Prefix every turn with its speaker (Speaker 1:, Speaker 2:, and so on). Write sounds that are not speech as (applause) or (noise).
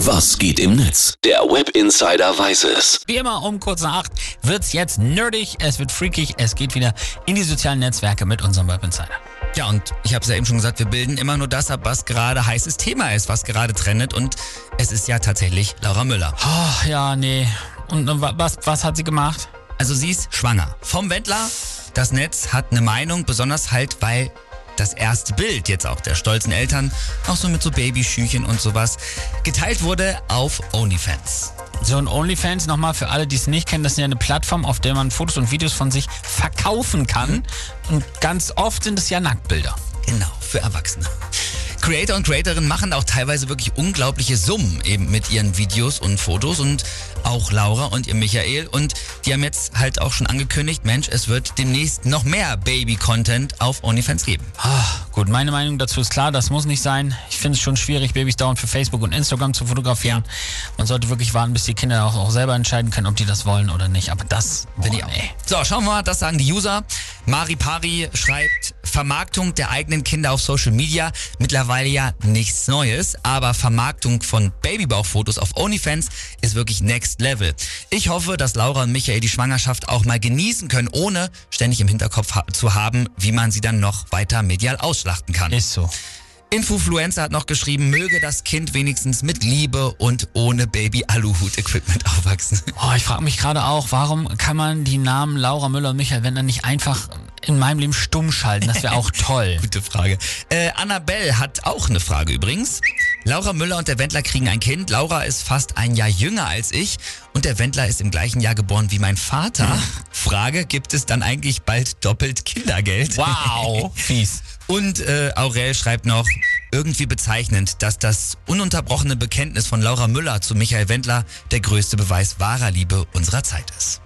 Speaker 1: Was geht im Netz? Der Web Insider weiß es.
Speaker 2: Wie immer um kurz nach acht wird's jetzt nerdig, es wird freakig, es geht wieder in die sozialen Netzwerke mit unserem Web Insider.
Speaker 3: Ja, und ich habe es ja eben schon gesagt, wir bilden immer nur das ab, was gerade heißes Thema ist, was gerade trendet. Und es ist ja tatsächlich Laura Müller.
Speaker 2: Oh, ja, nee. Und wa- was, was hat sie gemacht?
Speaker 3: Also sie ist schwanger. Vom Wendler. Das Netz hat eine Meinung, besonders halt, weil das erste Bild jetzt auch der stolzen Eltern, auch so mit so Babyschüchen und sowas, geteilt wurde auf OnlyFans.
Speaker 2: So ein OnlyFans, nochmal für alle, die es nicht kennen, das ist ja eine Plattform, auf der man Fotos und Videos von sich verkaufen kann. Und ganz oft sind es ja Nacktbilder.
Speaker 3: Genau, für Erwachsene. Creator und Creatorinnen machen auch teilweise wirklich unglaubliche Summen eben mit ihren Videos und Fotos und auch Laura und ihr Michael und die haben jetzt halt auch schon angekündigt, Mensch, es wird demnächst noch mehr Baby-Content auf OnlyFans geben.
Speaker 2: Ah, gut, meine Meinung dazu ist klar, das muss nicht sein. Ich finde es schon schwierig, Babys dauernd für Facebook und Instagram zu fotografieren. Man sollte wirklich warten, bis die Kinder auch, auch selber entscheiden können, ob die das wollen oder nicht. Aber das
Speaker 3: Bin ich auch.
Speaker 2: nee.
Speaker 3: So, schauen wir mal, das sagen die User. Mari Pari schreibt, Vermarktung der eigenen Kinder auf Social Media, mittlerweile ja nichts Neues, aber Vermarktung von Babybauchfotos auf OnlyFans ist wirklich next level. Ich hoffe, dass Laura und Michael die Schwangerschaft auch mal genießen können, ohne ständig im Hinterkopf ha zu haben, wie man sie dann noch weiter medial ausschlachten kann.
Speaker 2: Ist so.
Speaker 3: Influencer hat noch geschrieben, möge das Kind wenigstens mit Liebe und ohne Baby-Aluhut-Equipment (laughs) aufwachsen.
Speaker 2: Oh, ich frage mich gerade auch, warum kann man die Namen Laura Müller und Michael Wendler nicht einfach in meinem Leben stumm schalten? Das wäre auch (laughs) toll.
Speaker 3: Gute Frage. Äh, Annabelle hat auch eine Frage übrigens. Laura Müller und der Wendler kriegen ein Kind. Laura ist fast ein Jahr jünger als ich und der Wendler ist im gleichen Jahr geboren wie mein Vater. Frage, gibt es dann eigentlich bald doppelt Kindergeld?
Speaker 2: Wow, (laughs) fies.
Speaker 3: Und äh, Aurel schreibt noch, irgendwie bezeichnend, dass das ununterbrochene Bekenntnis von Laura Müller zu Michael Wendler der größte Beweis wahrer Liebe unserer Zeit ist.